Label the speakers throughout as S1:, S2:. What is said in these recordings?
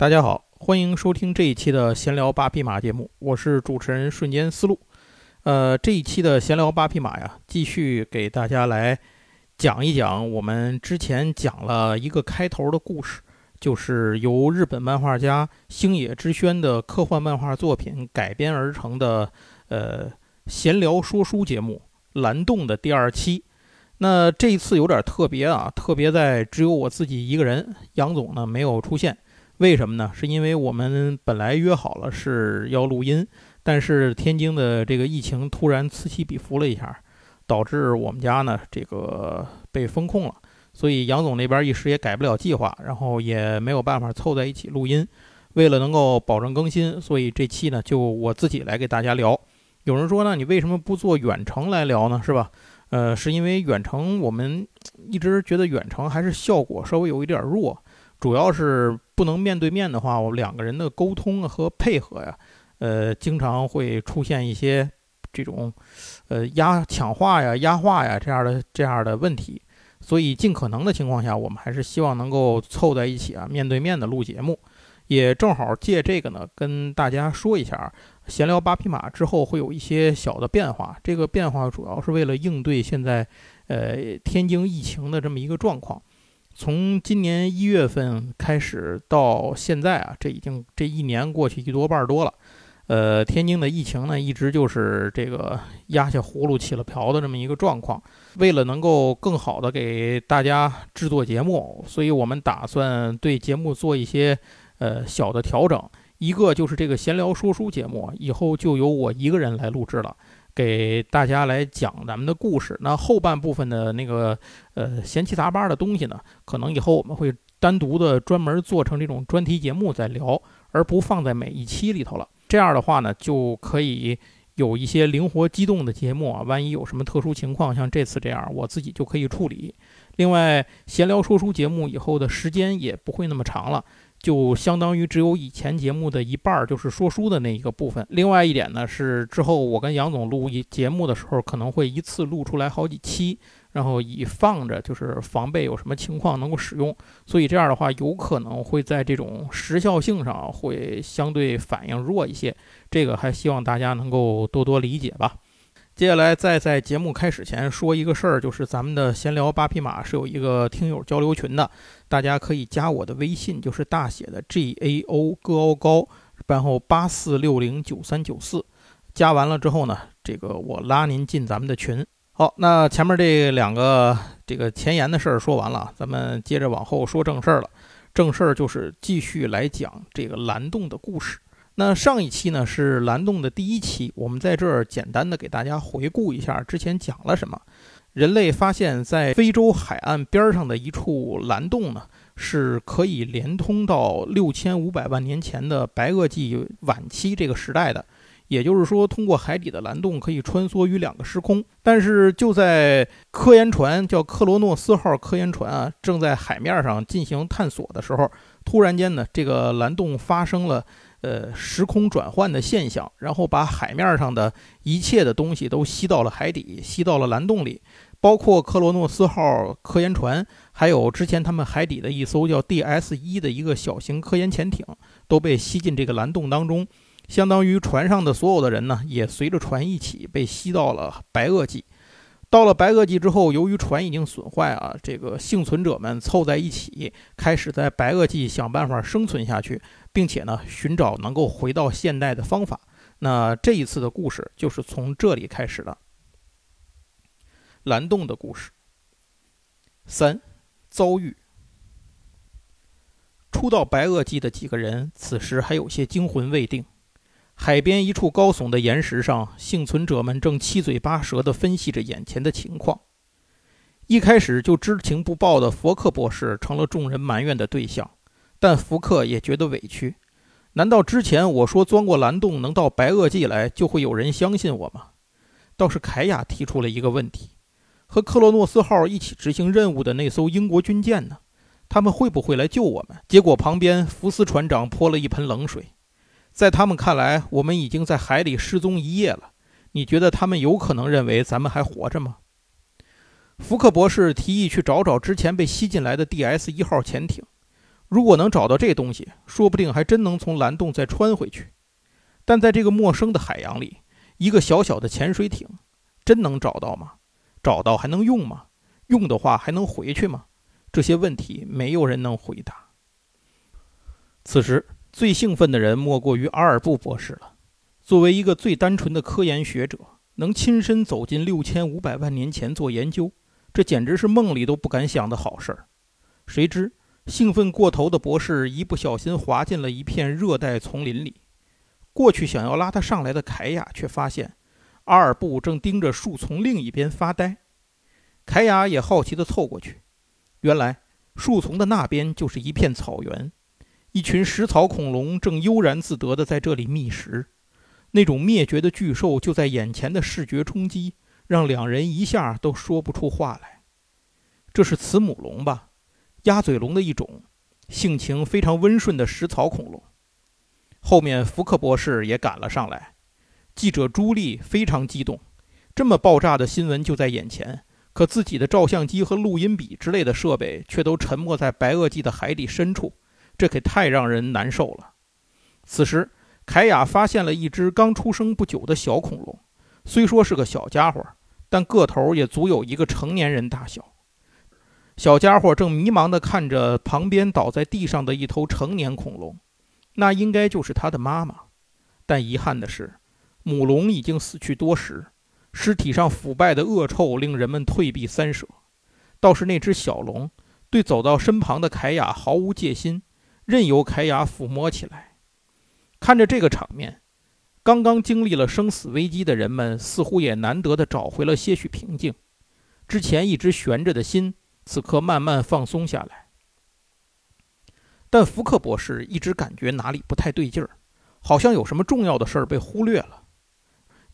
S1: 大家好，欢迎收听这一期的闲聊八匹马节目，我是主持人瞬间思路。呃，这一期的闲聊八匹马呀，继续给大家来讲一讲我们之前讲了一个开头的故事，就是由日本漫画家星野之轩的科幻漫画作品改编而成的呃闲聊说书节目《蓝洞》的第二期。那这一次有点特别啊，特别在只有我自己一个人，杨总呢没有出现。为什么呢？是因为我们本来约好了是要录音，但是天津的这个疫情突然此起彼伏了一下，导致我们家呢这个被封控了，所以杨总那边一时也改不了计划，然后也没有办法凑在一起录音。为了能够保证更新，所以这期呢就我自己来给大家聊。有人说呢，你为什么不做远程来聊呢？是吧？呃，是因为远程我们一直觉得远程还是效果稍微有一点弱。主要是不能面对面的话，我两个人的沟通和配合呀，呃，经常会出现一些这种，呃，压抢话呀、压话呀这样的这样的问题。所以尽可能的情况下，我们还是希望能够凑在一起啊，面对面的录节目。也正好借这个呢，跟大家说一下，闲聊八匹马之后会有一些小的变化。这个变化主要是为了应对现在，呃，天津疫情的这么一个状况。从今年一月份开始到现在啊，这已经这一年过去一多半多了。呃，天津的疫情呢，一直就是这个压下葫芦起了瓢的这么一个状况。为了能够更好的给大家制作节目，所以我们打算对节目做一些呃小的调整。一个就是这个闲聊说书节目，以后就由我一个人来录制了。给大家来讲咱们的故事。那后半部分的那个呃闲七杂八的东西呢，可能以后我们会单独的专门做成这种专题节目再聊，而不放在每一期里头了。这样的话呢，就可以有一些灵活机动的节目啊。万一有什么特殊情况，像这次这样，我自己就可以处理。另外，闲聊说书节目以后的时间也不会那么长了。就相当于只有以前节目的一半儿，就是说书的那一个部分。另外一点呢，是之后我跟杨总录一节目的时候，可能会一次录出来好几期，然后以放着，就是防备有什么情况能够使用。所以这样的话，有可能会在这种时效性上会相对反应弱一些。这个还希望大家能够多多理解吧。接下来，再在节目开始前说一个事儿，就是咱们的闲聊八匹马是有一个听友交流群的，大家可以加我的微信，就是大写的 G A O 高高高，然后八四六零九三九四，加完了之后呢，这个我拉您进咱们的群。好，那前面这两个这个前言的事儿说完了，咱们接着往后说正事儿了。正事儿就是继续来讲这个蓝洞的故事。那上一期呢是蓝洞的第一期，我们在这儿简单的给大家回顾一下之前讲了什么。人类发现，在非洲海岸边上的一处蓝洞呢，是可以连通到六千五百万年前的白垩纪晚期这个时代的。也就是说，通过海底的蓝洞可以穿梭于两个时空。但是就在科研船叫克罗诺斯号科研船啊，正在海面上进行探索的时候，突然间呢，这个蓝洞发生了。呃，时空转换的现象，然后把海面上的一切的东西都吸到了海底，吸到了蓝洞里，包括克罗诺斯号科研船，还有之前他们海底的一艘叫 DS 一的一个小型科研潜艇，都被吸进这个蓝洞当中，相当于船上的所有的人呢，也随着船一起被吸到了白垩纪。到了白垩纪之后，由于船已经损坏啊，这个幸存者们凑在一起，开始在白垩纪想办法生存下去，并且呢，寻找能够回到现代的方法。那这一次的故事就是从这里开始的。蓝洞的故事。三，遭遇。初到白垩纪的几个人，此时还有些惊魂未定。海边一处高耸的岩石上，幸存者们正七嘴八舌地分析着眼前的情况。一开始就知情不报的佛克博士成了众人埋怨的对象，但福克也觉得委屈。难道之前我说钻过蓝洞能到白垩纪来，就会有人相信我吗？倒是凯亚提出了一个问题：和克洛诺斯号一起执行任务的那艘英国军舰呢？他们会不会来救我们？结果旁边福斯船长泼了一盆冷水。在他们看来，我们已经在海里失踪一夜了。你觉得他们有可能认为咱们还活着吗？福克博士提议去找找之前被吸进来的 DS 一号潜艇。如果能找到这东西，说不定还真能从蓝洞再穿回去。但在这个陌生的海洋里，一个小小的潜水艇，真能找到吗？找到还能用吗？用的话还能回去吗？这些问题没有人能回答。此时最兴奋的人莫过于阿尔布博士了。作为一个最单纯的科研学者，能亲身走进六千五百万年前做研究，这简直是梦里都不敢想的好事儿。谁知兴奋过头的博士一不小心滑进了一片热带丛林里。过去想要拉他上来的凯亚却发现，阿尔布正盯着树丛另一边发呆。凯亚也好奇地凑过去，原来树丛的那边就是一片草原，一群食草恐龙正悠然自得地在这里觅食。那种灭绝的巨兽就在眼前的视觉冲击，让两人一下都说不出话来。这是慈母龙吧？鸭嘴龙的一种，性情非常温顺的食草恐龙。后面福克博士也赶了上来，记者朱莉非常激动，这么爆炸的新闻就在眼前，可自己的照相机和录音笔之类的设备却都沉没在白垩纪的海底深处，这可太让人难受了。此时。凯亚发现了一只刚出生不久的小恐龙，虽说是个小家伙，但个头也足有一个成年人大小。小家伙正迷茫地看着旁边倒在地上的一头成年恐龙，那应该就是他的妈妈。但遗憾的是，母龙已经死去多时，尸体上腐败的恶臭令人们退避三舍。倒是那只小龙，对走到身旁的凯亚毫无戒心，任由凯亚抚摸起来。看着这个场面，刚刚经历了生死危机的人们似乎也难得的找回了些许平静。之前一直悬着的心，此刻慢慢放松下来。但福克博士一直感觉哪里不太对劲儿，好像有什么重要的事儿被忽略了。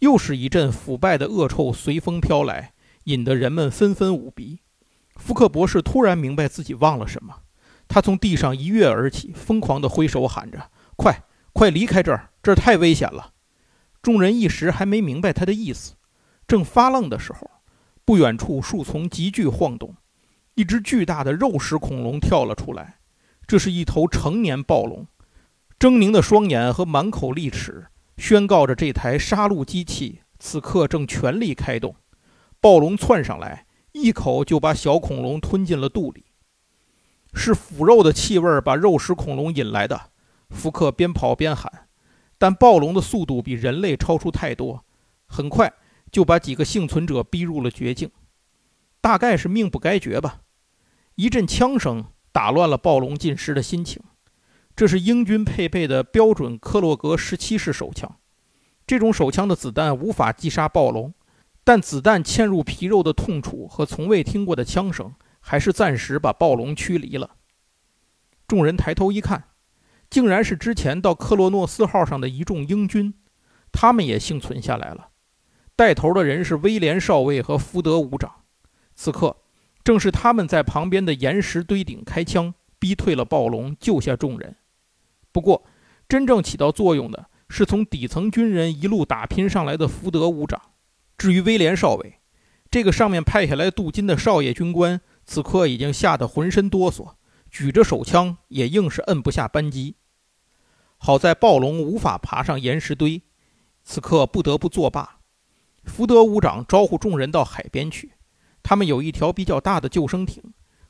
S1: 又是一阵腐败的恶臭随风飘来，引得人们纷纷捂鼻。福克博士突然明白自己忘了什么，他从地上一跃而起，疯狂地挥手喊着：“快！”快离开这儿，这儿太危险了！众人一时还没明白他的意思，正发愣的时候，不远处树丛急剧晃动，一只巨大的肉食恐龙跳了出来。这是一头成年暴龙，狰狞的双眼和满口利齿，宣告着这台杀戮机器此刻正全力开动。暴龙窜上来，一口就把小恐龙吞进了肚里。是腐肉的气味把肉食恐龙引来的。福克边跑边喊，但暴龙的速度比人类超出太多，很快就把几个幸存者逼入了绝境，大概是命不该绝吧。一阵枪声打乱了暴龙进食的心情。这是英军配备的标准克洛格十七式手枪，这种手枪的子弹无法击杀暴龙，但子弹嵌入皮肉的痛楚和从未听过的枪声，还是暂时把暴龙驱离了。众人抬头一看。竟然是之前到克洛诺斯号上的一众英军，他们也幸存下来了。带头的人是威廉少尉和福德伍长。此刻，正是他们在旁边的岩石堆顶开枪，逼退了暴龙，救下众人。不过，真正起到作用的是从底层军人一路打拼上来的福德伍长。至于威廉少尉，这个上面派下来镀金的少爷军官，此刻已经吓得浑身哆嗦。举着手枪也硬是摁不下扳机，好在暴龙无法爬上岩石堆，此刻不得不作罢。福德伍长招呼众人到海边去，他们有一条比较大的救生艇，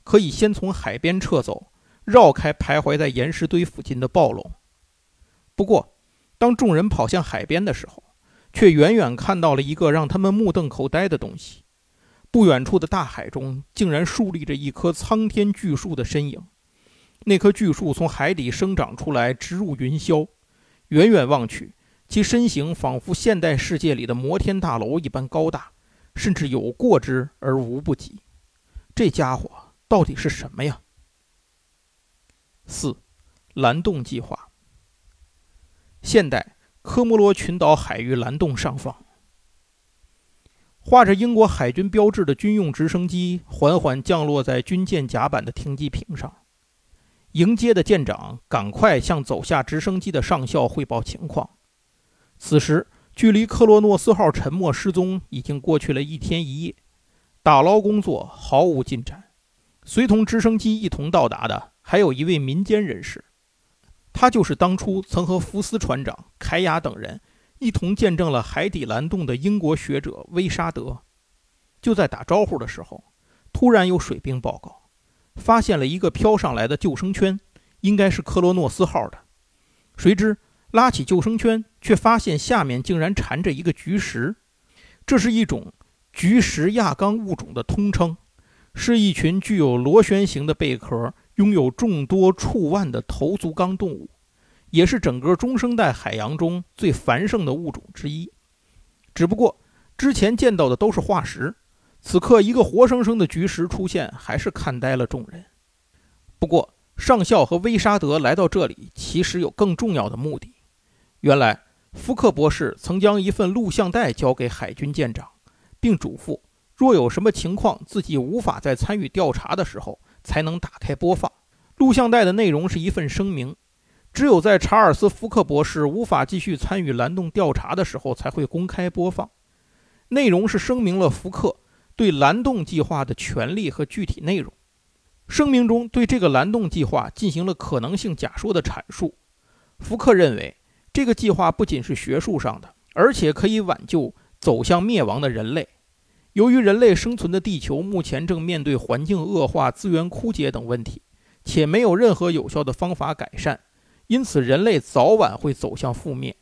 S1: 可以先从海边撤走，绕开徘徊在岩石堆附近的暴龙。不过，当众人跑向海边的时候，却远远看到了一个让他们目瞪口呆的东西。不远处的大海中，竟然竖立着一棵苍天巨树的身影。那棵巨树从海底生长出来，直入云霄。远远望去，其身形仿佛现代世界里的摩天大楼一般高大，甚至有过之而无不及。这家伙到底是什么呀？四，蓝洞计划。现代科摩罗群岛海域蓝洞上方。画着英国海军标志的军用直升机缓缓降落在军舰甲板的停机坪上，迎接的舰长赶快向走下直升机的上校汇报情况。此时，距离克洛诺斯号沉没失踪已经过去了一天一夜，打捞工作毫无进展。随同直升机一同到达的还有一位民间人士，他就是当初曾和福斯船长、凯亚等人一同见证了海底蓝洞的英国学者威沙德。就在打招呼的时候，突然有水兵报告，发现了一个飘上来的救生圈，应该是克罗诺斯号的。谁知拉起救生圈，却发现下面竟然缠着一个菊石，这是一种菊石亚纲物种的通称，是一群具有螺旋形的贝壳。拥有众多触腕的头足纲动物，也是整个中生代海洋中最繁盛的物种之一。只不过之前见到的都是化石，此刻一个活生生的菊石出现，还是看呆了众人。不过上校和威沙德来到这里，其实有更重要的目的。原来福克博士曾将一份录像带交给海军舰长，并嘱咐，若有什么情况自己无法再参与调查的时候。才能打开播放录像带的内容是一份声明，只有在查尔斯·福克博士无法继续参与蓝洞调查的时候才会公开播放。内容是声明了福克对蓝洞计划的权利和具体内容。声明中对这个蓝洞计划进行了可能性假说的阐述。福克认为，这个计划不仅是学术上的，而且可以挽救走向灭亡的人类。由于人类生存的地球目前正面对环境恶化、资源枯竭等问题，且没有任何有效的方法改善，因此人类早晚会走向覆灭。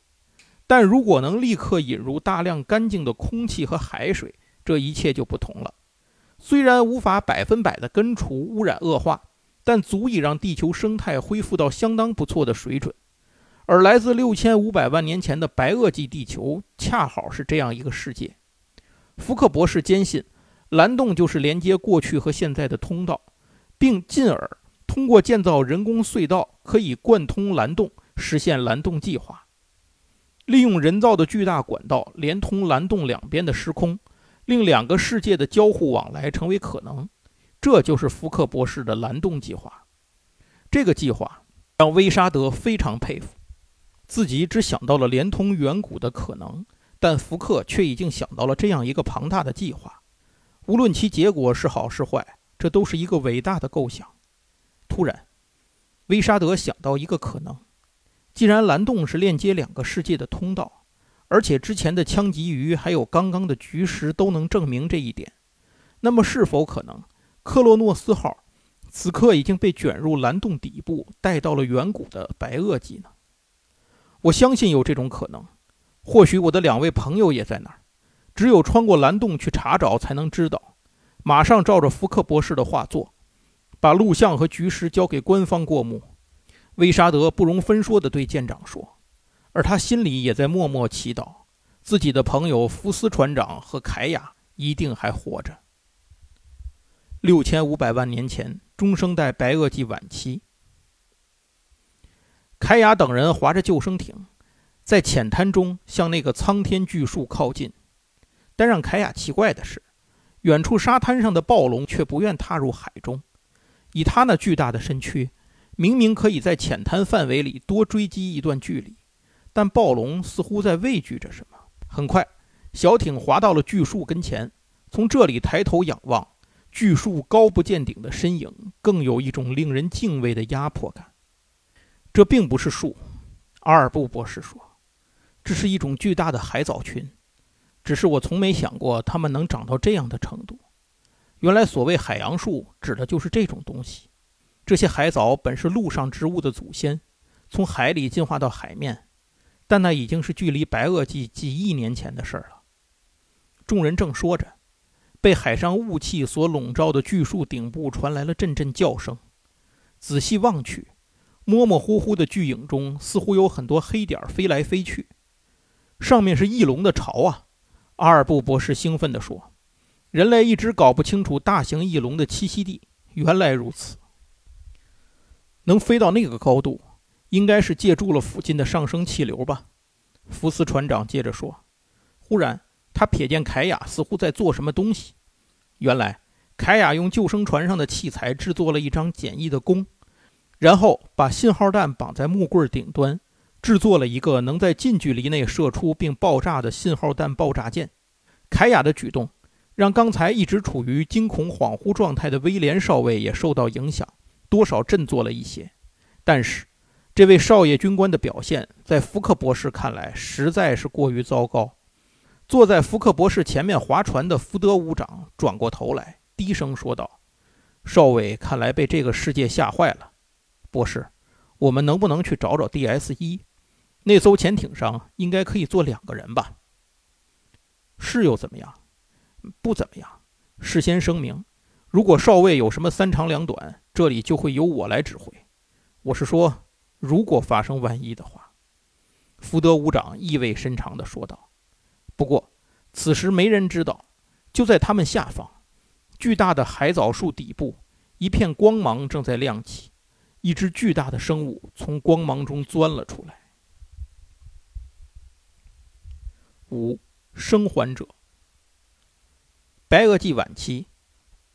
S1: 但如果能立刻引入大量干净的空气和海水，这一切就不同了。虽然无法百分百的根除污染恶化，但足以让地球生态恢复到相当不错的水准。而来自六千五百万年前的白垩纪地球，恰好是这样一个世界。福克博士坚信，蓝洞就是连接过去和现在的通道，并进而通过建造人工隧道，可以贯通蓝洞，实现蓝洞计划。利用人造的巨大管道连通蓝洞两边的时空，令两个世界的交互往来成为可能。这就是福克博士的蓝洞计划。这个计划让威沙德非常佩服，自己只想到了连通远古的可能。但福克却已经想到了这样一个庞大的计划，无论其结果是好是坏，这都是一个伟大的构想。突然，威沙德想到一个可能：既然蓝洞是链接两个世界的通道，而且之前的枪击鱼还有刚刚的菊石都能证明这一点，那么是否可能克洛诺斯号此刻已经被卷入蓝洞底部，带到了远古的白垩纪呢？我相信有这种可能。或许我的两位朋友也在那儿，只有穿过蓝洞去查找，才能知道。马上照着福克博士的话做，把录像和局势交给官方过目。威沙德不容分说地对舰长说，而他心里也在默默祈祷，自己的朋友福斯船长和凯亚一定还活着。六千五百万年前，中生代白垩纪晚期，凯雅等人划着救生艇。在浅滩中向那个苍天巨树靠近，但让凯雅奇怪的是，远处沙滩上的暴龙却不愿踏入海中。以他那巨大的身躯，明明可以在浅滩范围里多追击一段距离，但暴龙似乎在畏惧着什么。很快，小艇划到了巨树跟前，从这里抬头仰望，巨树高不见顶的身影，更有一种令人敬畏的压迫感。这并不是树，阿尔布博士说。这是一种巨大的海藻群，只是我从没想过它们能长到这样的程度。原来所谓海洋树指的就是这种东西。这些海藻本是陆上植物的祖先，从海里进化到海面，但那已经是距离白垩纪几亿年前的事儿了。众人正说着，被海上雾气所笼罩的巨树顶部传来了阵阵叫声。仔细望去，模模糊糊的巨影中似乎有很多黑点飞来飞去。上面是翼龙的巢啊！阿尔布博士兴奋地说：“人类一直搞不清楚大型翼龙的栖息地，原来如此。能飞到那个高度，应该是借助了附近的上升气流吧？”福斯船长接着说。忽然，他瞥见凯亚似乎在做什么东西。原来，凯亚用救生船上的器材制作了一张简易的弓，然后把信号弹绑在木棍顶端。制作了一个能在近距离内射出并爆炸的信号弹爆炸件。凯亚的举动让刚才一直处于惊恐恍惚状态的威廉少尉也受到影响，多少振作了一些。但是，这位少爷军官的表现，在福克博士看来实在是过于糟糕。坐在福克博士前面划船的福德伍长转过头来，低声说道：“少尉看来被这个世界吓坏了。博士，我们能不能去找找 DS 一？那艘潜艇上应该可以坐两个人吧？是又怎么样？不怎么样。事先声明，如果少尉有什么三长两短，这里就会由我来指挥。我是说，如果发生万一的话。”福德伍长意味深长地说道。不过，此时没人知道，就在他们下方，巨大的海藻树底部，一片光芒正在亮起，一只巨大的生物从光芒中钻了出来。五生还者。白垩纪晚期，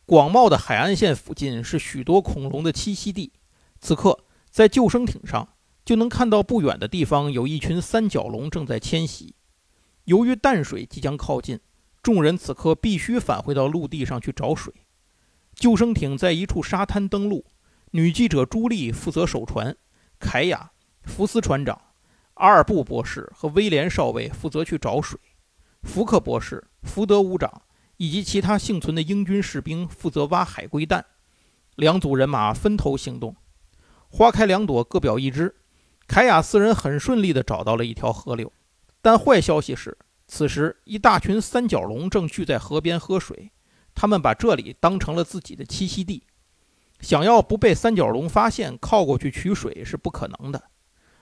S1: 广袤的海岸线附近是许多恐龙的栖息地。此刻，在救生艇上就能看到不远的地方有一群三角龙正在迁徙。由于淡水即将靠近，众人此刻必须返回到陆地上去找水。救生艇在一处沙滩登陆，女记者朱莉负责守船，凯亚、福斯船长、阿尔布博士和威廉少尉负责去找水。福克博士、福德伍长以及其他幸存的英军士兵负责挖海龟蛋。两组人马分头行动，花开两朵，各表一枝。凯亚四人很顺利地找到了一条河流。但坏消息是，此时一大群三角龙正聚在河边喝水，他们把这里当成了自己的栖息地。想要不被三角龙发现，靠过去取水是不可能的。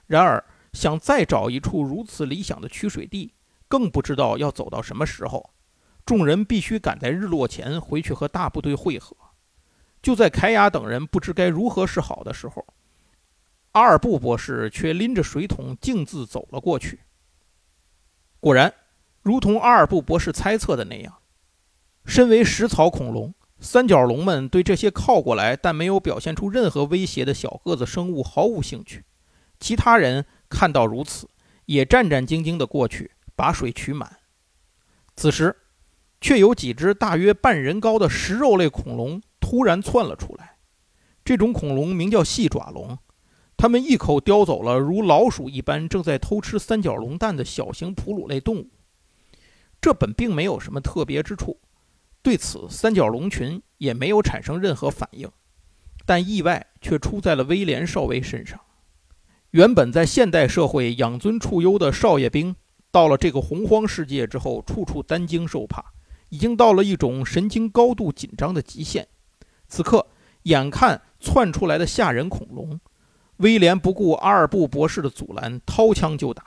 S1: 然而，想再找一处如此理想的取水地，更不知道要走到什么时候。众人必须赶在日落前回去和大部队会合。就在凯亚等人不知该如何是好的时候，阿尔布博士却拎着水桶径自走了过去。果然，如同阿尔布博士猜测的那样，身为食草恐龙，三角龙们对这些靠过来但没有表现出任何威胁的小个子生物毫无兴趣。其他人看到如此，也战战兢兢地过去把水取满。此时，却有几只大约半人高的食肉类恐龙突然窜了出来。这种恐龙名叫细爪龙。它们一口叼走了如老鼠一般正在偷吃三角龙蛋的小型哺乳类动物。这本并没有什么特别之处，对此三角龙群也没有产生任何反应。但意外却出在了威廉少尉身上。原本在现代社会养尊处优的少爷兵，到了这个洪荒世界之后，处处担惊受怕，已经到了一种神经高度紧张的极限。此刻，眼看窜出来的吓人恐龙。威廉不顾阿尔布博士的阻拦，掏枪就打。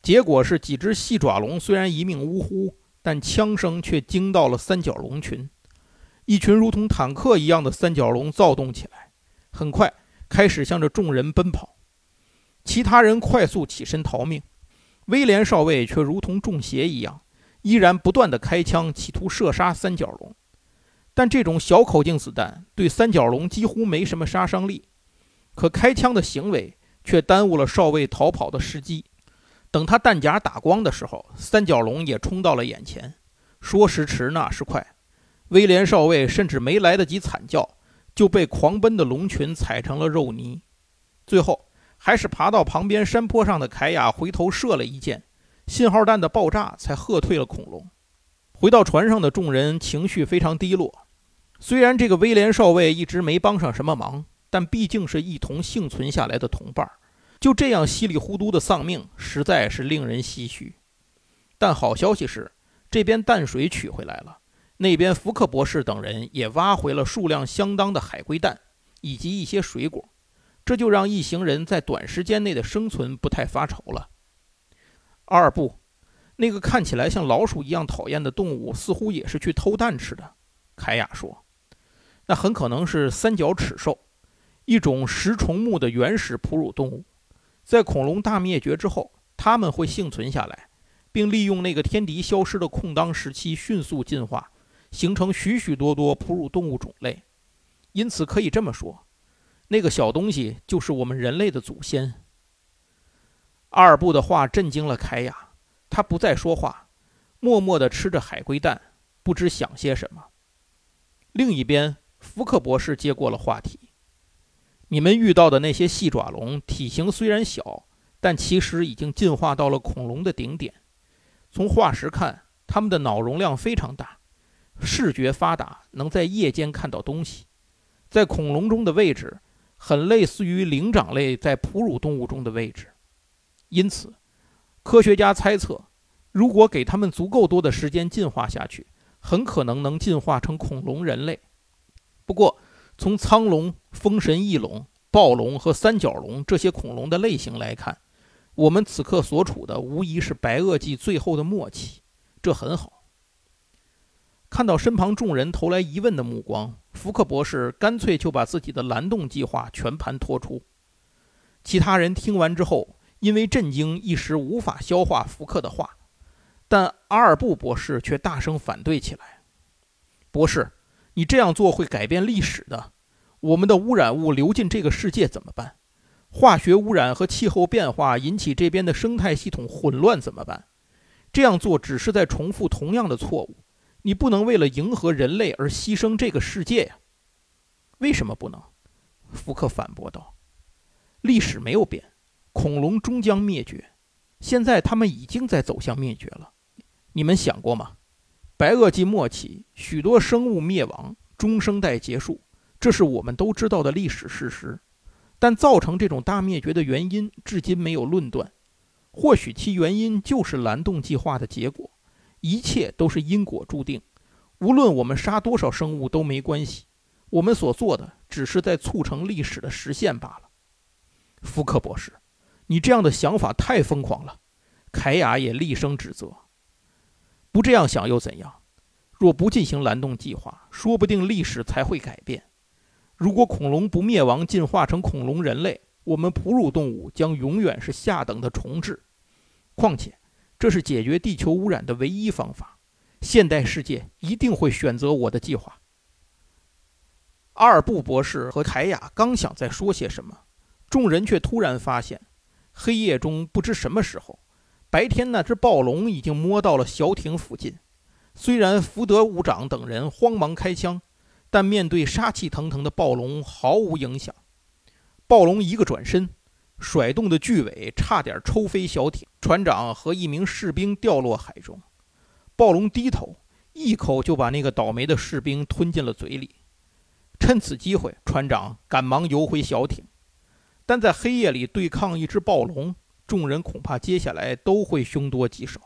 S1: 结果是几只细爪龙虽然一命呜呼，但枪声却惊到了三角龙群。一群如同坦克一样的三角龙躁动起来，很快开始向着众人奔跑。其他人快速起身逃命，威廉少尉却如同中邪一样，依然不断地开枪，企图射杀三角龙。但这种小口径子弹对三角龙几乎没什么杀伤力。可开枪的行为却耽误了少尉逃跑的时机。等他弹夹打光的时候，三角龙也冲到了眼前。说时迟，那时快，威廉少尉甚至没来得及惨叫，就被狂奔的龙群踩成了肉泥。最后，还是爬到旁边山坡上的凯亚回头射了一箭，信号弹的爆炸才喝退了恐龙。回到船上的众人情绪非常低落。虽然这个威廉少尉一直没帮上什么忙。但毕竟是一同幸存下来的同伴儿，就这样稀里糊涂的丧命，实在是令人唏嘘。但好消息是，这边淡水取回来了，那边福克博士等人也挖回了数量相当的海龟蛋以及一些水果，这就让一行人在短时间内的生存不太发愁了。阿尔布，那个看起来像老鼠一样讨厌的动物，似乎也是去偷蛋吃的。凯亚说：“那很可能是三角齿兽。”一种食虫目的原始哺乳动物，在恐龙大灭绝之后，它们会幸存下来，并利用那个天敌消失的空当时期迅速进化，形成许许多多哺乳动物种类。因此，可以这么说，那个小东西就是我们人类的祖先。阿尔布的话震惊了凯亚，他不再说话，默默地吃着海龟蛋，不知想些什么。另一边，福克博士接过了话题。你们遇到的那些细爪龙体型虽然小，但其实已经进化到了恐龙的顶点。从化石看，它们的脑容量非常大，视觉发达，能在夜间看到东西。在恐龙中的位置，很类似于灵长类在哺乳动物中的位置。因此，科学家猜测，如果给它们足够多的时间进化下去，很可能能进化成恐龙人类。不过，从苍龙、风神翼龙、暴龙和三角龙这些恐龙的类型来看，我们此刻所处的无疑是白垩纪最后的末期，这很好。看到身旁众人投来疑问的目光，福克博士干脆就把自己的蓝洞计划全盘托出。其他人听完之后，因为震惊，一时无法消化福克的话，但阿尔布博士却大声反对起来：“博士，你这样做会改变历史的。我们的污染物流进这个世界怎么办？化学污染和气候变化引起这边的生态系统混乱怎么办？这样做只是在重复同样的错误。”你不能为了迎合人类而牺牲这个世界呀？为什么不能？福克反驳道：“历史没有变，恐龙终将灭绝。现在他们已经在走向灭绝了。你们想过吗？白垩纪末期，许多生物灭亡，中生代结束，这是我们都知道的历史事实。但造成这种大灭绝的原因，至今没有论断。或许其原因就是蓝洞计划的结果。”一切都是因果注定，无论我们杀多少生物都没关系，我们所做的只是在促成历史的实现罢了。福克博士，你这样的想法太疯狂了！凯亚也厉声指责。不这样想又怎样？若不进行蓝洞计划，说不定历史才会改变。如果恐龙不灭亡，进化成恐龙人类，我们哺乳动物将永远是下等的虫豸。况且。这是解决地球污染的唯一方法。现代世界一定会选择我的计划。阿尔布博士和凯亚刚想再说些什么，众人却突然发现，黑夜中不知什么时候，白天那只暴龙已经摸到了小艇附近。虽然福德伍长等人慌忙开枪，但面对杀气腾腾的暴龙毫无影响。暴龙一个转身。甩动的巨尾差点抽飞小艇，船长和一名士兵掉落海中。暴龙低头，一口就把那个倒霉的士兵吞进了嘴里。趁此机会，船长赶忙游回小艇。但在黑夜里对抗一只暴龙，众人恐怕接下来都会凶多吉少。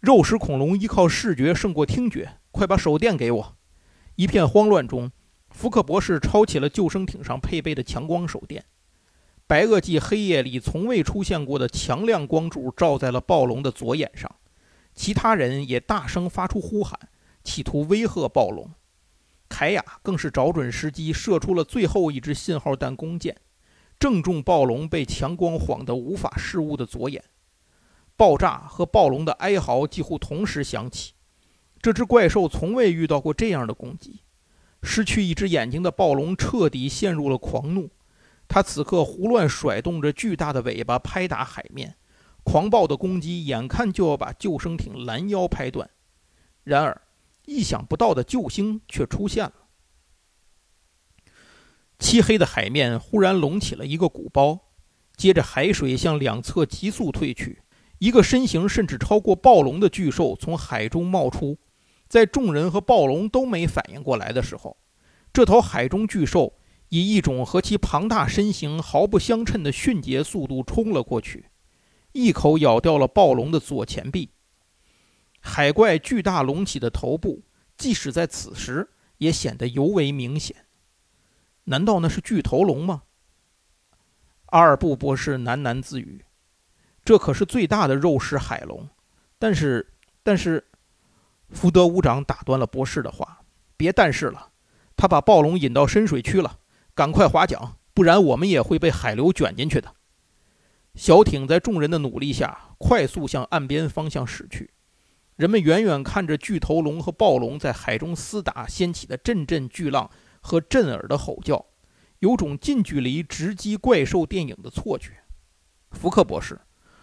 S1: 肉食恐龙依靠视觉胜过听觉，快把手电给我！一片慌乱中，福克博士抄起了救生艇上配备的强光手电。白垩纪黑夜里从未出现过的强亮光柱照在了暴龙的左眼上，其他人也大声发出呼喊，企图威吓暴龙。凯亚更是找准时机射出了最后一支信号弹弓箭，正中暴龙被强光晃得无法视物的左眼。爆炸和暴龙的哀嚎几乎同时响起。这只怪兽从未遇到过这样的攻击，失去一只眼睛的暴龙彻底陷入了狂怒。它此刻胡乱甩动着巨大的尾巴，拍打海面，狂暴的攻击眼看就要把救生艇拦腰拍断。然而，意想不到的救星却出现了。漆黑的海面忽然隆起了一个鼓包，接着海水向两侧急速退去，一个身形甚至超过暴龙的巨兽从海中冒出。在众人和暴龙都没反应过来的时候，这头海中巨兽。以一种和其庞大身形毫不相称的迅捷速度冲了过去，一口咬掉了暴龙的左前臂。海怪巨大隆起的头部，即使在此时也显得尤为明显。难道那是巨头龙吗？阿尔布博士喃喃自语：“这可是最大的肉食海龙。”但是，但是，福德伍长打断了博士的话：“别但是了，他把暴龙引到深水区了。”赶快划桨，不然我们也会被海流卷进去的。小艇在众人的努力下，快速向岸边方向驶去。人们远远看着巨头龙和暴龙在海中厮打，掀起的阵阵巨浪和震耳的吼叫，有种近距离直击怪兽电影的错觉。福克博士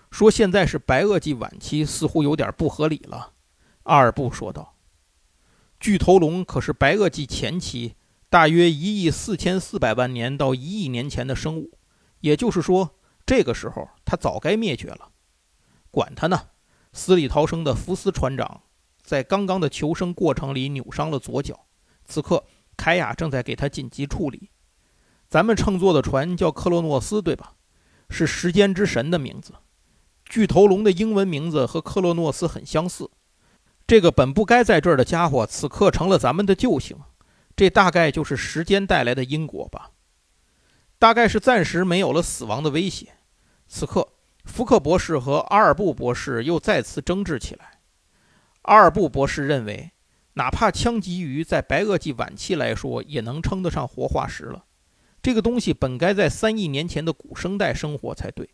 S1: 说：“现在是白垩纪晚期，似乎有点不合理了。”阿尔布说道：“巨头龙可是白垩纪前期。”大约一亿四千四百万年到一亿年前的生物，也就是说，这个时候它早该灭绝了。管他呢！死里逃生的福斯船长在刚刚的求生过程里扭伤了左脚，此刻凯亚正在给他紧急处理。咱们乘坐的船叫克洛诺斯，对吧？是时间之神的名字。巨头龙的英文名字和克洛诺斯很相似。这个本不该在这儿的家伙，此刻成了咱们的救星。这大概就是时间带来的因果吧。大概是暂时没有了死亡的威胁。此刻，福克博士和阿尔布博士又再次争执起来。阿尔布博士认为，哪怕枪击鱼在白垩纪晚期来说，也能称得上活化石了。这个东西本该在三亿年前的古生代生活才对。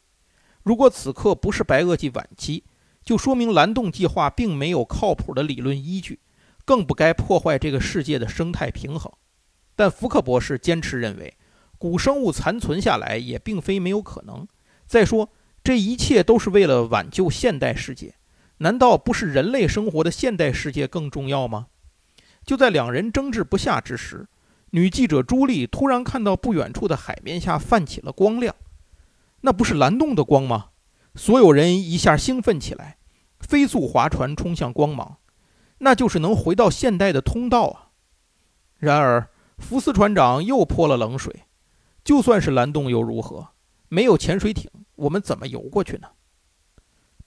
S1: 如果此刻不是白垩纪晚期，就说明蓝洞计划并没有靠谱的理论依据，更不该破坏这个世界的生态平衡。但福克博士坚持认为，古生物残存下来也并非没有可能。再说，这一切都是为了挽救现代世界，难道不是人类生活的现代世界更重要吗？就在两人争执不下之时，女记者朱莉突然看到不远处的海面下泛起了光亮。那不是蓝洞的光吗？所有人一下兴奋起来，飞速划船冲向光芒，那就是能回到现代的通道啊！然而，福斯船长又泼了冷水：“就算是蓝洞又如何？没有潜水艇，我们怎么游过去呢？”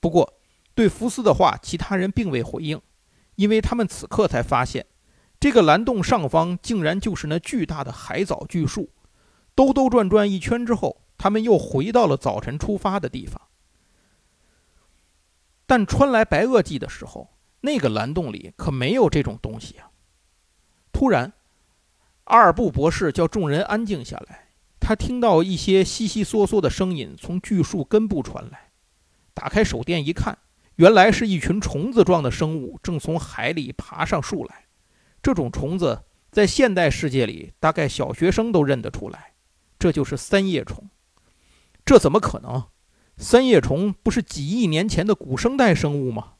S1: 不过，对福斯的话，其他人并未回应，因为他们此刻才发现，这个蓝洞上方竟然就是那巨大的海藻巨树。兜兜转转一圈之后。他们又回到了早晨出发的地方，但穿来白垩纪的时候，那个蓝洞里可没有这种东西啊！突然，阿尔布博士叫众人安静下来。他听到一些悉悉嗦嗦的声音从巨树根部传来，打开手电一看，原来是一群虫子状的生物正从海里爬上树来。这种虫子在现代世界里，大概小学生都认得出来，这就是三叶虫。这怎么可能？三叶虫不是几亿年前的古生代生物吗？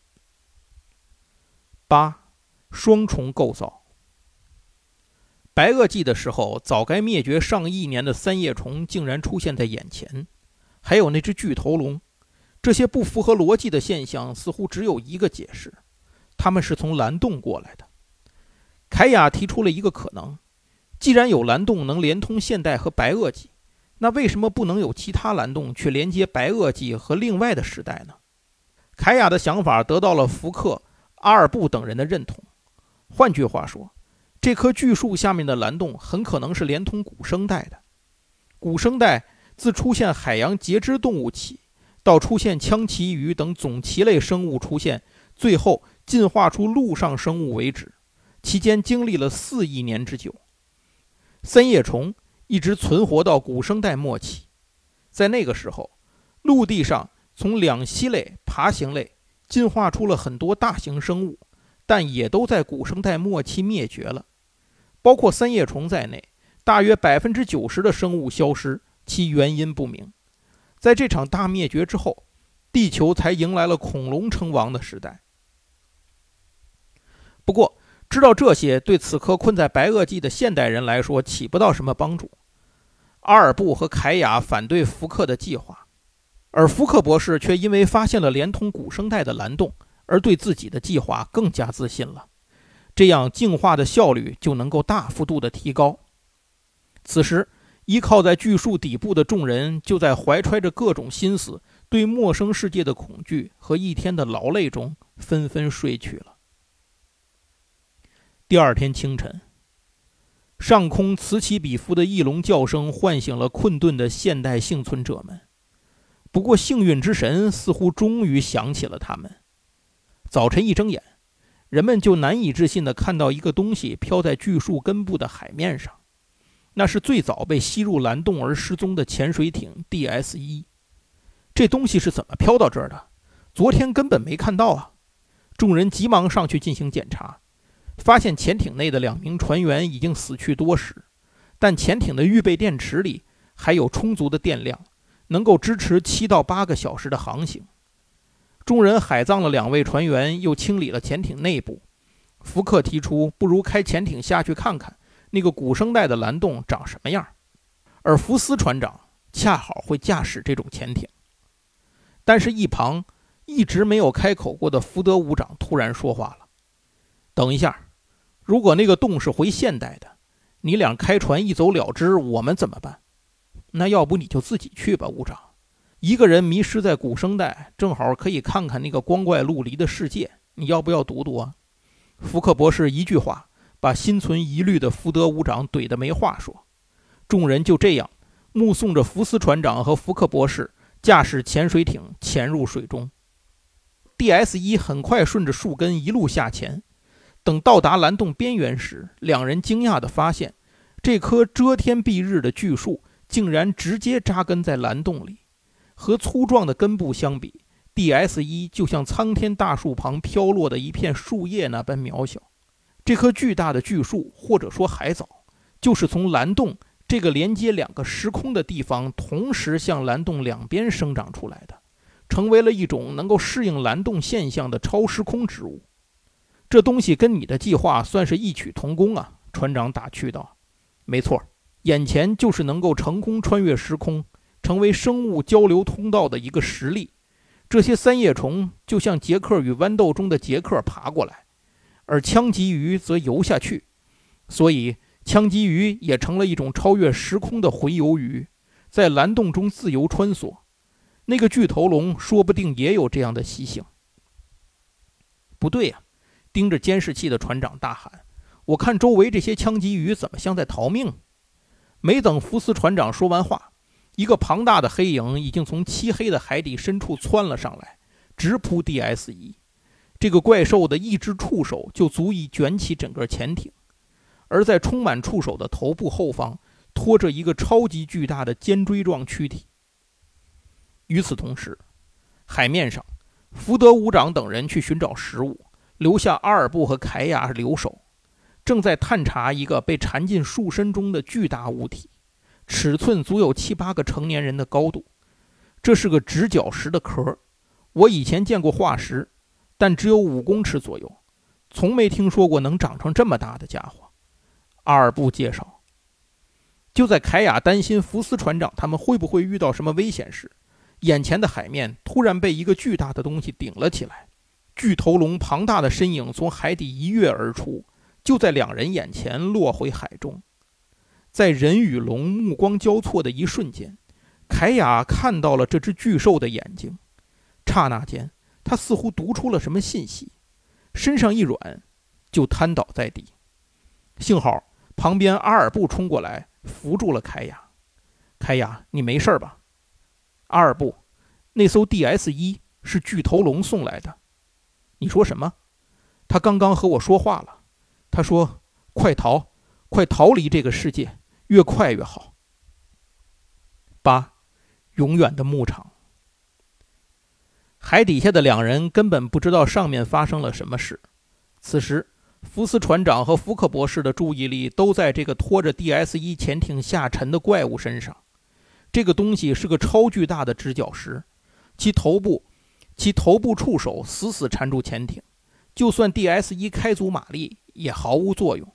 S1: 八，双重构造。白垩纪的时候，早该灭绝上亿年的三叶虫竟然出现在眼前，还有那只巨头龙。这些不符合逻辑的现象，似乎只有一个解释：他们是从蓝洞过来的。凯亚提出了一个可能：既然有蓝洞能连通现代和白垩纪。那为什么不能有其他蓝洞去连接白垩纪和另外的时代呢？凯亚的想法得到了福克、阿尔布等人的认同。换句话说，这棵巨树下面的蓝洞很可能是连通古生代的。古生代自出现海洋节肢动物起，到出现枪鳍鱼等总鳍类生物出现，最后进化出陆上生物为止，期间经历了四亿年之久。三叶虫。一直存活到古生代末期，在那个时候，陆地上从两栖类、爬行类进化出了很多大型生物，但也都在古生代末期灭绝了，包括三叶虫在内，大约百分之九十的生物消失，其原因不明。在这场大灭绝之后，地球才迎来了恐龙称王的时代。不过，知道这些对此刻困在白垩纪的现代人来说起不到什么帮助。阿尔布和凯亚反对福克的计划，而福克博士却因为发现了连通古生代的蓝洞，而对自己的计划更加自信了。这样进化的效率就能够大幅度的提高。此时，依靠在巨树底部的众人就在怀揣着各种心思、对陌生世界的恐惧和一天的劳累中纷纷睡去了。第二天清晨。上空此起彼伏的翼龙叫声唤醒了困顿的现代幸存者们。不过，幸运之神似乎终于想起了他们。早晨一睁眼，人们就难以置信地看到一个东西飘在巨树根部的海面上。那是最早被吸入蓝洞而失踪的潜水艇 DS 一。这东西是怎么飘到这儿的？昨天根本没看到啊！众人急忙上去进行检查。发现潜艇内的两名船员已经死去多时，但潜艇的预备电池里还有充足的电量，能够支持七到八个小时的航行。众人海葬了两位船员，又清理了潜艇内部。福克提出，不如开潜艇下去看看，那个古生代的蓝洞长什么样。而福斯船长恰好会驾驶这种潜艇。但是，一旁一直没有开口过的福德伍长突然说话了：“等一下，如果那个洞是回现代的，你俩开船一走了之，我们怎么办？那要不你就自己去吧，伍长。一个人迷失在古生代，正好可以看看那个光怪陆离的世界。你要不要读读啊？”福克博士一句话把心存疑虑的福德伍长怼得没话说。众人就这样目送着福斯船长和福克博士。驾驶潜水艇潜入水中，DS 一很快顺着树根一路下潜。等到达蓝洞边缘时，两人惊讶地发现，这棵遮天蔽日的巨树竟然直接扎根在蓝洞里。和粗壮的根部相比，DS 一就像苍天大树旁飘落的一片树叶那般渺小。这棵巨大的巨树，或者说海藻，就是从蓝洞。这个连接两个时空的地方，同时向蓝洞两边生长出来的，成为了一种能够适应蓝洞现象的超时空植物。这东西跟你的计划算是异曲同工啊！船长打趣道：“没错，眼前就是能够成功穿越时空，成为生物交流通道的一个实例。这些三叶虫就像杰克与豌豆中的杰克爬过来，而枪击鱼则游下去，所以。”枪击鱼也成了一种超越时空的洄游鱼，在蓝洞中自由穿梭。那个巨头龙说不定也有这样的习性。不对呀！盯着监视器的船长大喊：“我看周围这些枪击鱼怎么像在逃命？”没等福斯船长说完话，一个庞大的黑影已经从漆黑的海底深处窜了上来，直扑 DS 一。这个怪兽的一只触手就足以卷起整个潜艇。而在充满触手的头部后方，拖着一个超级巨大的尖锥状躯体。与此同时，海面上，福德伍长等人去寻找食物，留下阿尔布和凯亚留守，正在探查一个被缠进树身中的巨大物体，尺寸足有七八个成年人的高度。这是个直角石的壳，我以前见过化石，但只有五公尺左右，从没听说过能长成这么大的家伙。阿尔布介绍，就在凯亚担心福斯船长他们会不会遇到什么危险时，眼前的海面突然被一个巨大的东西顶了起来。巨头龙庞大的身影从海底一跃而出，就在两人眼前落回海中。在人与龙目光交错的一瞬间，凯亚看到了这只巨兽的眼睛。刹那间，他似乎读出了什么信息，身上一软，就瘫倒在地。幸好旁边阿尔布冲过来扶住了凯亚。凯亚，你没事吧？阿尔布，那艘 DS 一是巨头龙送来的。你说什么？他刚刚和我说话了。他说：“快逃，快逃离这个世界，越快越好。”八，永远的牧场。海底下的两人根本不知道上面发生了什么事。此时。福斯船长和福克博士的注意力都在这个拖着 DS 一潜艇下沉的怪物身上。这个东西是个超巨大的直角石，其头部，其头部触手死死缠住潜艇，就算 DS 一开足马力也毫无作用。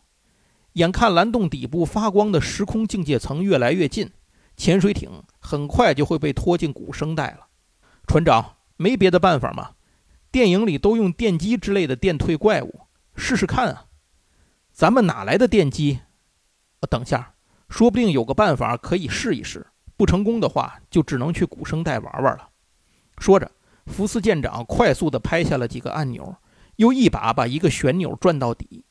S1: 眼看蓝洞底部发光的时空境界层越来越近，潜水艇很快就会被拖进古生代了。船长，没别的办法吗？电影里都用电击之类的电退怪物。试试看啊，咱们哪来的电机？等下，说不定有个办法可以试一试。不成功的话，就只能去古生代玩玩了。说着，福斯舰长快速地拍下了几个按钮，又一把把一个旋钮转到底，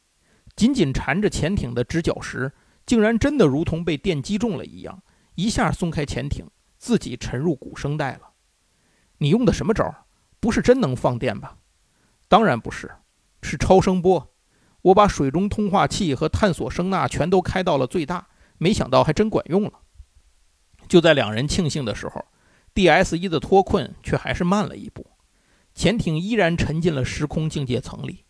S1: 紧紧缠着潜艇的直角石，竟然真的如同被电击中了一样，一下松开潜艇，自己沉入古生代了。你用的什么招？不是真能放电吧？当然不是。是超声波，我把水中通话器和探索声呐全都开到了最大，没想到还真管用了。就在两人庆幸的时候，DS 一的脱困却还是慢了一步，潜艇依然沉进了时空境界层里，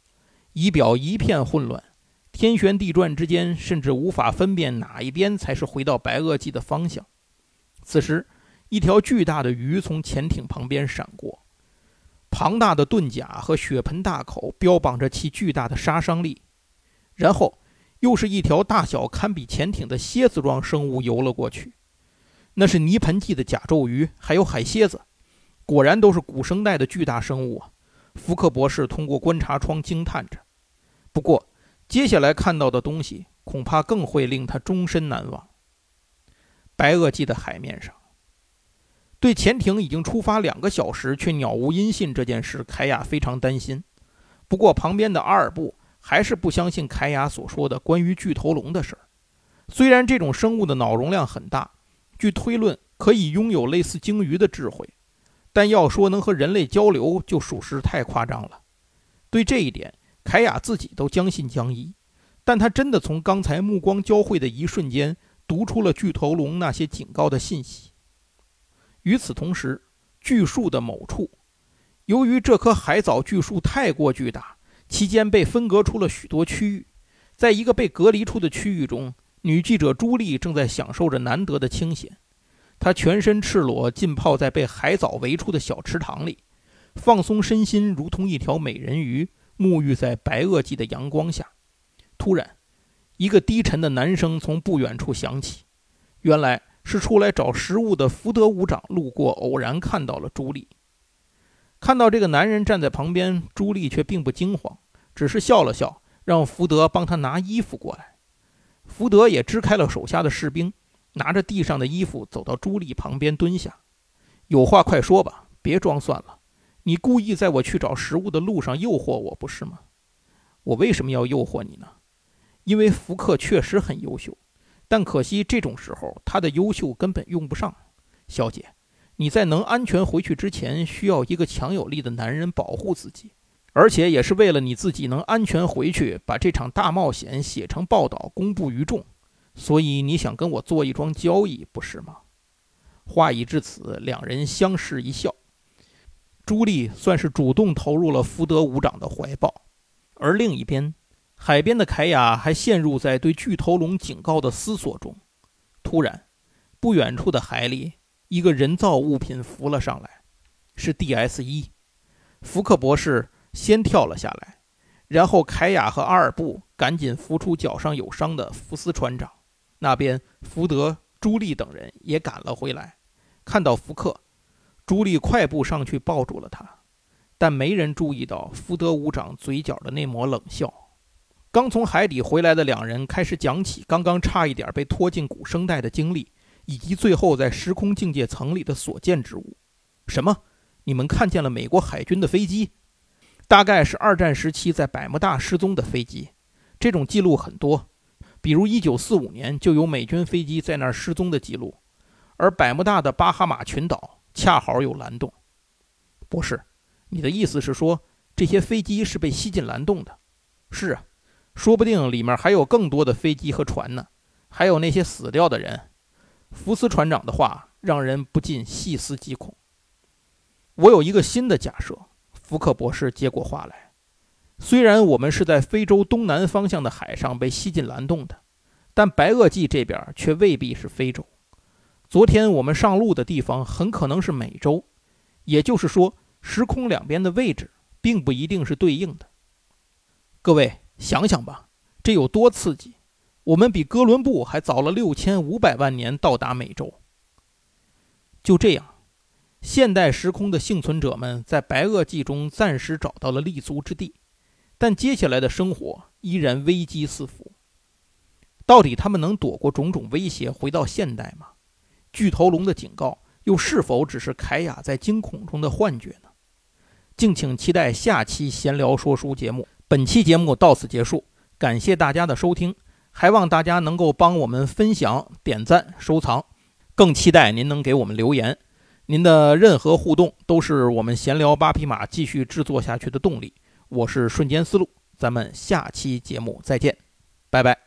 S1: 仪表一片混乱，天旋地转之间，甚至无法分辨哪一边才是回到白垩纪的方向。此时，一条巨大的鱼从潜艇旁边闪过。庞大的盾甲和血盆大口标榜着其巨大的杀伤力，然后又是一条大小堪比潜艇的蝎子状生物游了过去。那是泥盆纪的甲胄鱼，还有海蝎子，果然都是古生代的巨大生物啊！福克博士通过观察窗惊叹着。不过，接下来看到的东西恐怕更会令他终身难忘。白垩纪的海面上，对潜艇已经出发两个小时却杳无音信这件事，凯亚非常担心。不过，旁边的阿尔布还是不相信凯亚所说的关于巨头龙的事儿。虽然这种生物的脑容量很大。据推论，可以拥有类似鲸鱼的智慧，但要说能和人类交流，就属实太夸张了。对这一点，凯亚自己都将信将疑。但他真的从刚才目光交汇的一瞬间，读出了巨头龙那些警告的信息。与此同时，巨树的某处，由于这棵海藻巨树太过巨大，其间被分隔出了许多区域，在一个被隔离出的区域中。女记者朱莉正在享受着难得的清闲，她全身赤裸，浸泡在被海藻围出的小池塘里，放松身心，如同一条美人鱼沐浴在白垩纪的阳光下。突然，一个低沉的男声从不远处响起，原来是出来找食物的福德武长路过，偶然看到了朱莉。看到这个男人站在旁边，朱莉却并不惊慌，只是笑了笑，让福德帮他拿衣服过来。福德也支开了手下的士兵，拿着地上的衣服走到朱莉旁边蹲下。有话快说吧，别装蒜了。你故意在我去找食物的路上诱惑我，不是吗？我为什么要诱惑你呢？因为福克确实很优秀，但可惜这种时候他的优秀根本用不上。小姐，你在能安全回去之前，需要一个强有力的男人保护自己。而且也是为了你自己能安全回去，把这场大冒险写成报道公布于众，所以你想跟我做一桩交易，不是吗？话已至此，两人相视一笑。朱莉算是主动投入了福德伍长的怀抱，而另一边，海边的凯雅还陷入在对巨头龙警告的思索中。突然，不远处的海里，一个人造物品浮了上来，是 DS 一，福克博士。先跳了下来，然后凯雅和阿尔布赶紧扶出脚上有伤的福斯船长。那边，福德、朱莉等人也赶了回来。看到福克，朱莉快步上去抱住了他，但没人注意到福德伍长嘴角的那抹冷笑。刚从海底回来的两人开始讲起刚刚差一点被拖进古生代的经历，以及最后在时空境界层里的所见之物。什么？你们看见了美国海军的飞机？大概是二战时期在百慕大失踪的飞机，这种记录很多，比如1945年就有美军飞机在那儿失踪的记录，而百慕大的巴哈马群岛恰好有蓝洞。博士，你的意思是说这些飞机是被吸进蓝洞的？是啊，说不定里面还有更多的飞机和船呢，还有那些死掉的人。福斯船长的话让人不禁细思极恐。我有一个新的假设。福克博士接过话来：“虽然我们是在非洲东南方向的海上被吸进蓝洞的，但白垩纪这边却未必是非洲。昨天我们上路的地方很可能是美洲，也就是说，时空两边的位置并不一定是对应的。各位想想吧，这有多刺激！我们比哥伦布还早了六千五百万年到达美洲。就这样。”现代时空的幸存者们在白垩纪中暂时找到了立足之地，但接下来的生活依然危机四伏。到底他们能躲过种种威胁回到现代吗？巨头龙的警告又是否只是凯雅在惊恐中的幻觉呢？敬请期待下期闲聊说书节目。本期节目到此结束，感谢大家的收听，还望大家能够帮我们分享、点赞、收藏，更期待您能给我们留言。您的任何互动都是我们闲聊八匹马继续制作下去的动力。我是瞬间思路，咱们下期节目再见，拜拜。